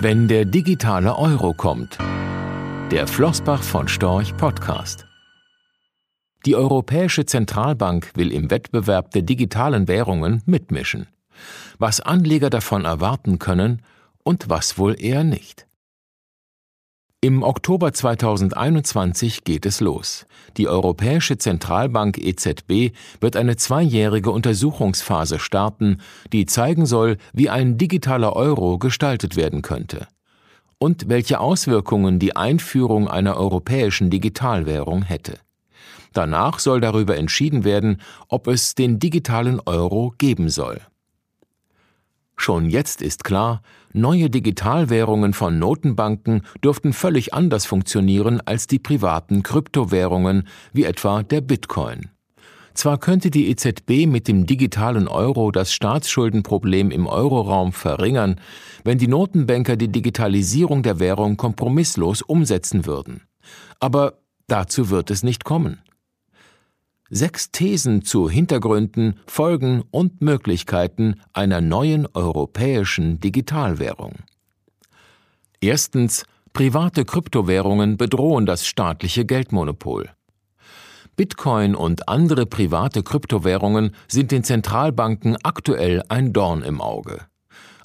Wenn der digitale Euro kommt. Der Flossbach von Storch Podcast. Die Europäische Zentralbank will im Wettbewerb der digitalen Währungen mitmischen. Was Anleger davon erwarten können und was wohl eher nicht. Im Oktober 2021 geht es los. Die Europäische Zentralbank EZB wird eine zweijährige Untersuchungsphase starten, die zeigen soll, wie ein digitaler Euro gestaltet werden könnte und welche Auswirkungen die Einführung einer europäischen Digitalwährung hätte. Danach soll darüber entschieden werden, ob es den digitalen Euro geben soll. Schon jetzt ist klar, neue Digitalwährungen von Notenbanken dürften völlig anders funktionieren als die privaten Kryptowährungen, wie etwa der Bitcoin. Zwar könnte die EZB mit dem digitalen Euro das Staatsschuldenproblem im Euroraum verringern, wenn die Notenbanker die Digitalisierung der Währung kompromisslos umsetzen würden. Aber dazu wird es nicht kommen. Sechs Thesen zu Hintergründen, Folgen und Möglichkeiten einer neuen europäischen Digitalwährung. Erstens Private Kryptowährungen bedrohen das staatliche Geldmonopol. Bitcoin und andere private Kryptowährungen sind den Zentralbanken aktuell ein Dorn im Auge.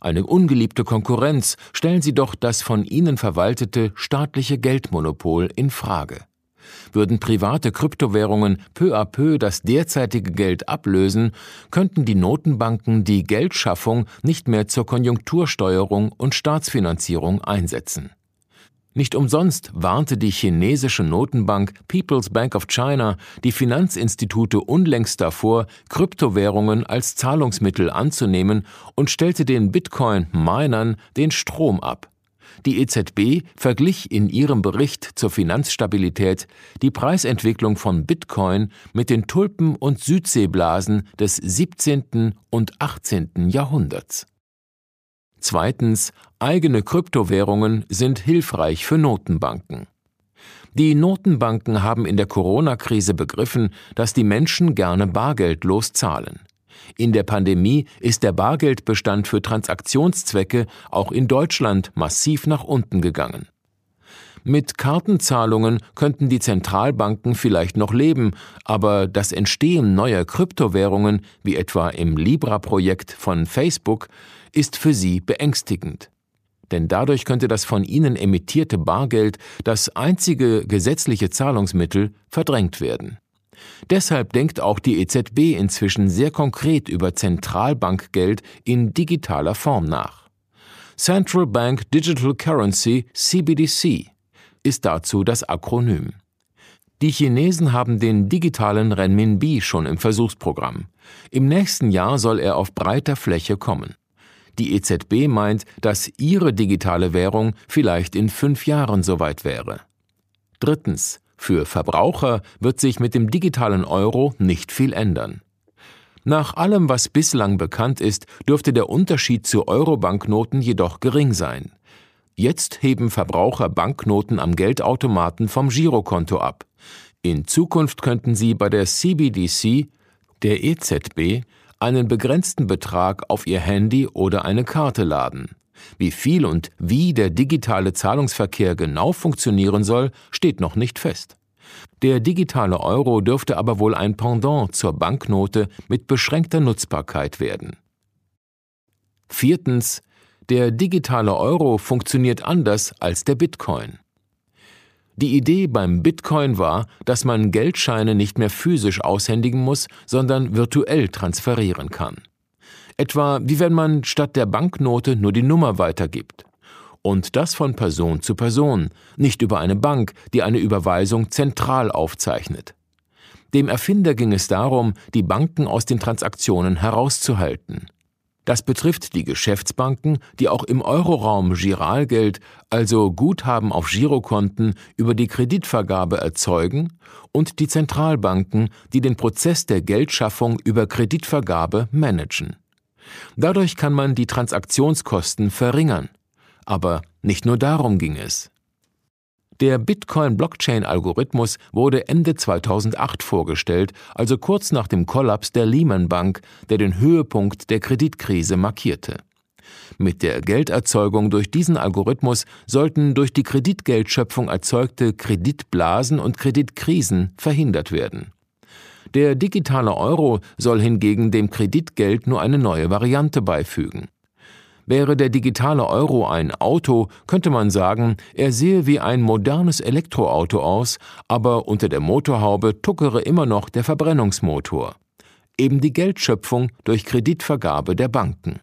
Eine ungeliebte Konkurrenz stellen sie doch das von ihnen verwaltete staatliche Geldmonopol in Frage. Würden private Kryptowährungen peu à peu das derzeitige Geld ablösen, könnten die Notenbanken die Geldschaffung nicht mehr zur Konjunktursteuerung und Staatsfinanzierung einsetzen. Nicht umsonst warnte die chinesische Notenbank People's Bank of China die Finanzinstitute unlängst davor, Kryptowährungen als Zahlungsmittel anzunehmen und stellte den Bitcoin-Minern den Strom ab. Die EZB verglich in ihrem Bericht zur Finanzstabilität die Preisentwicklung von Bitcoin mit den Tulpen- und Südseeblasen des 17. und 18. Jahrhunderts. Zweitens, eigene Kryptowährungen sind hilfreich für Notenbanken. Die Notenbanken haben in der Corona-Krise begriffen, dass die Menschen gerne bargeldlos zahlen. In der Pandemie ist der Bargeldbestand für Transaktionszwecke auch in Deutschland massiv nach unten gegangen. Mit Kartenzahlungen könnten die Zentralbanken vielleicht noch leben, aber das Entstehen neuer Kryptowährungen, wie etwa im Libra-Projekt von Facebook, ist für sie beängstigend. Denn dadurch könnte das von ihnen emittierte Bargeld, das einzige gesetzliche Zahlungsmittel, verdrängt werden. Deshalb denkt auch die EZB inzwischen sehr konkret über Zentralbankgeld in digitaler Form nach. Central Bank Digital Currency CBDC ist dazu das Akronym. Die Chinesen haben den digitalen Renminbi schon im Versuchsprogramm. Im nächsten Jahr soll er auf breiter Fläche kommen. Die EZB meint, dass ihre digitale Währung vielleicht in fünf Jahren soweit wäre. Drittens. Für Verbraucher wird sich mit dem digitalen Euro nicht viel ändern. Nach allem, was bislang bekannt ist, dürfte der Unterschied zu Euro-Banknoten jedoch gering sein. Jetzt heben Verbraucher Banknoten am Geldautomaten vom Girokonto ab. In Zukunft könnten sie bei der CBDC, der EZB, einen begrenzten Betrag auf ihr Handy oder eine Karte laden. Wie viel und wie der digitale Zahlungsverkehr genau funktionieren soll, steht noch nicht fest. Der digitale Euro dürfte aber wohl ein Pendant zur Banknote mit beschränkter Nutzbarkeit werden. Viertens. Der digitale Euro funktioniert anders als der Bitcoin. Die Idee beim Bitcoin war, dass man Geldscheine nicht mehr physisch aushändigen muss, sondern virtuell transferieren kann. Etwa wie wenn man statt der Banknote nur die Nummer weitergibt. Und das von Person zu Person, nicht über eine Bank, die eine Überweisung zentral aufzeichnet. Dem Erfinder ging es darum, die Banken aus den Transaktionen herauszuhalten. Das betrifft die Geschäftsbanken, die auch im Euroraum Giralgeld, also Guthaben auf Girokonten, über die Kreditvergabe erzeugen, und die Zentralbanken, die den Prozess der Geldschaffung über Kreditvergabe managen. Dadurch kann man die Transaktionskosten verringern. Aber nicht nur darum ging es. Der Bitcoin-Blockchain-Algorithmus wurde Ende 2008 vorgestellt, also kurz nach dem Kollaps der Lehman Bank, der den Höhepunkt der Kreditkrise markierte. Mit der Gelderzeugung durch diesen Algorithmus sollten durch die Kreditgeldschöpfung erzeugte Kreditblasen und Kreditkrisen verhindert werden. Der digitale Euro soll hingegen dem Kreditgeld nur eine neue Variante beifügen. Wäre der digitale Euro ein Auto, könnte man sagen, er sehe wie ein modernes Elektroauto aus, aber unter der Motorhaube tuckere immer noch der Verbrennungsmotor. Eben die Geldschöpfung durch Kreditvergabe der Banken.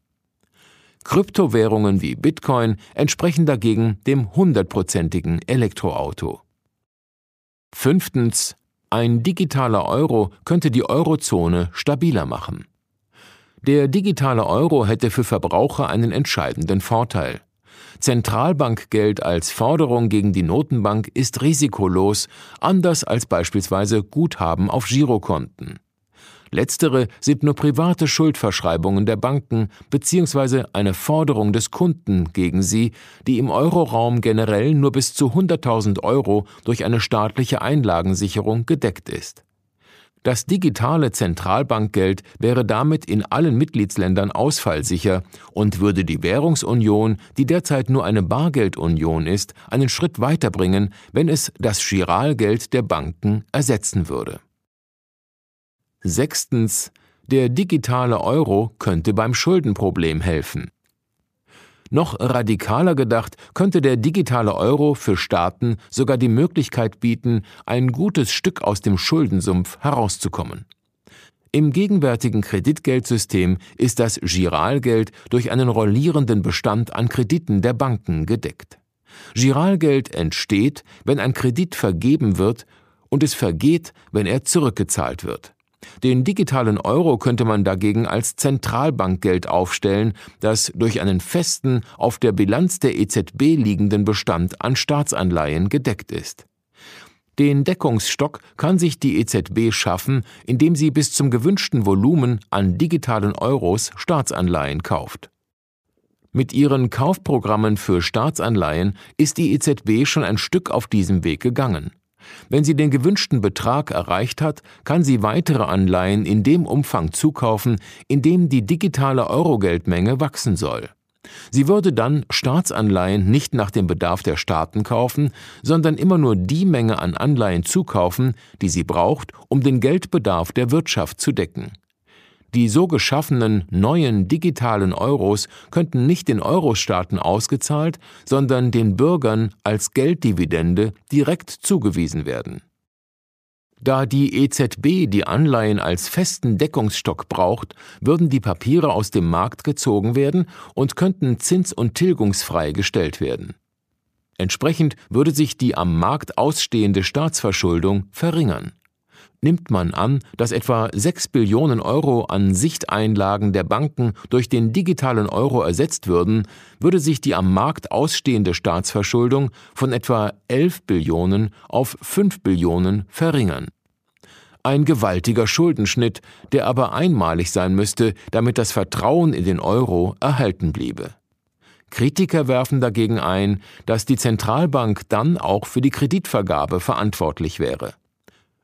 Kryptowährungen wie Bitcoin entsprechen dagegen dem hundertprozentigen Elektroauto. Fünftens. Ein digitaler Euro könnte die Eurozone stabiler machen. Der digitale Euro hätte für Verbraucher einen entscheidenden Vorteil. Zentralbankgeld als Forderung gegen die Notenbank ist risikolos, anders als beispielsweise Guthaben auf Girokonten. Letztere sind nur private Schuldverschreibungen der Banken bzw. eine Forderung des Kunden gegen sie, die im Euroraum generell nur bis zu 100.000 Euro durch eine staatliche Einlagensicherung gedeckt ist. Das digitale Zentralbankgeld wäre damit in allen Mitgliedsländern ausfallsicher und würde die Währungsunion, die derzeit nur eine Bargeldunion ist, einen Schritt weiterbringen, wenn es das Giralgeld der Banken ersetzen würde. Sechstens. Der digitale Euro könnte beim Schuldenproblem helfen. Noch radikaler gedacht, könnte der digitale Euro für Staaten sogar die Möglichkeit bieten, ein gutes Stück aus dem Schuldensumpf herauszukommen. Im gegenwärtigen Kreditgeldsystem ist das Giralgeld durch einen rollierenden Bestand an Krediten der Banken gedeckt. Giralgeld entsteht, wenn ein Kredit vergeben wird, und es vergeht, wenn er zurückgezahlt wird. Den digitalen Euro könnte man dagegen als Zentralbankgeld aufstellen, das durch einen festen, auf der Bilanz der EZB liegenden Bestand an Staatsanleihen gedeckt ist. Den Deckungsstock kann sich die EZB schaffen, indem sie bis zum gewünschten Volumen an digitalen Euros Staatsanleihen kauft. Mit ihren Kaufprogrammen für Staatsanleihen ist die EZB schon ein Stück auf diesem Weg gegangen. Wenn sie den gewünschten Betrag erreicht hat, kann sie weitere Anleihen in dem Umfang zukaufen, in dem die digitale Eurogeldmenge wachsen soll. Sie würde dann Staatsanleihen nicht nach dem Bedarf der Staaten kaufen, sondern immer nur die Menge an Anleihen zukaufen, die sie braucht, um den Geldbedarf der Wirtschaft zu decken. Die so geschaffenen neuen digitalen Euros könnten nicht den Eurostaaten ausgezahlt, sondern den Bürgern als Gelddividende direkt zugewiesen werden. Da die EZB die Anleihen als festen Deckungsstock braucht, würden die Papiere aus dem Markt gezogen werden und könnten zins- und tilgungsfrei gestellt werden. Entsprechend würde sich die am Markt ausstehende Staatsverschuldung verringern. Nimmt man an, dass etwa 6 Billionen Euro an Sichteinlagen der Banken durch den digitalen Euro ersetzt würden, würde sich die am Markt ausstehende Staatsverschuldung von etwa 11 Billionen auf 5 Billionen verringern. Ein gewaltiger Schuldenschnitt, der aber einmalig sein müsste, damit das Vertrauen in den Euro erhalten bliebe. Kritiker werfen dagegen ein, dass die Zentralbank dann auch für die Kreditvergabe verantwortlich wäre.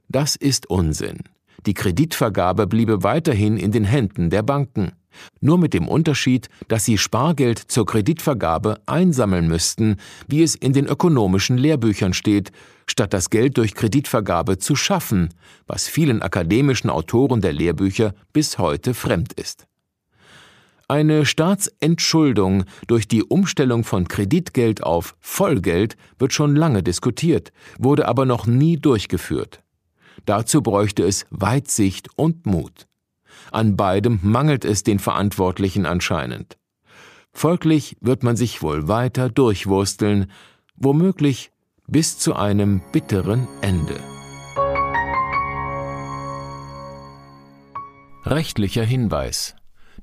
Das ist Unsinn. Die Kreditvergabe bliebe weiterhin in den Händen der Banken. Nur mit dem Unterschied, dass sie Spargeld zur Kreditvergabe einsammeln müssten, wie es in den ökonomischen Lehrbüchern steht, statt das Geld durch Kreditvergabe zu schaffen, was vielen akademischen Autoren der Lehrbücher bis heute fremd ist. Eine Staatsentschuldung durch die Umstellung von Kreditgeld auf Vollgeld wird schon lange diskutiert, wurde aber noch nie durchgeführt. Dazu bräuchte es Weitsicht und Mut. An beidem mangelt es den Verantwortlichen anscheinend. Folglich wird man sich wohl weiter durchwursteln, womöglich bis zu einem bitteren Ende. Rechtlicher Hinweis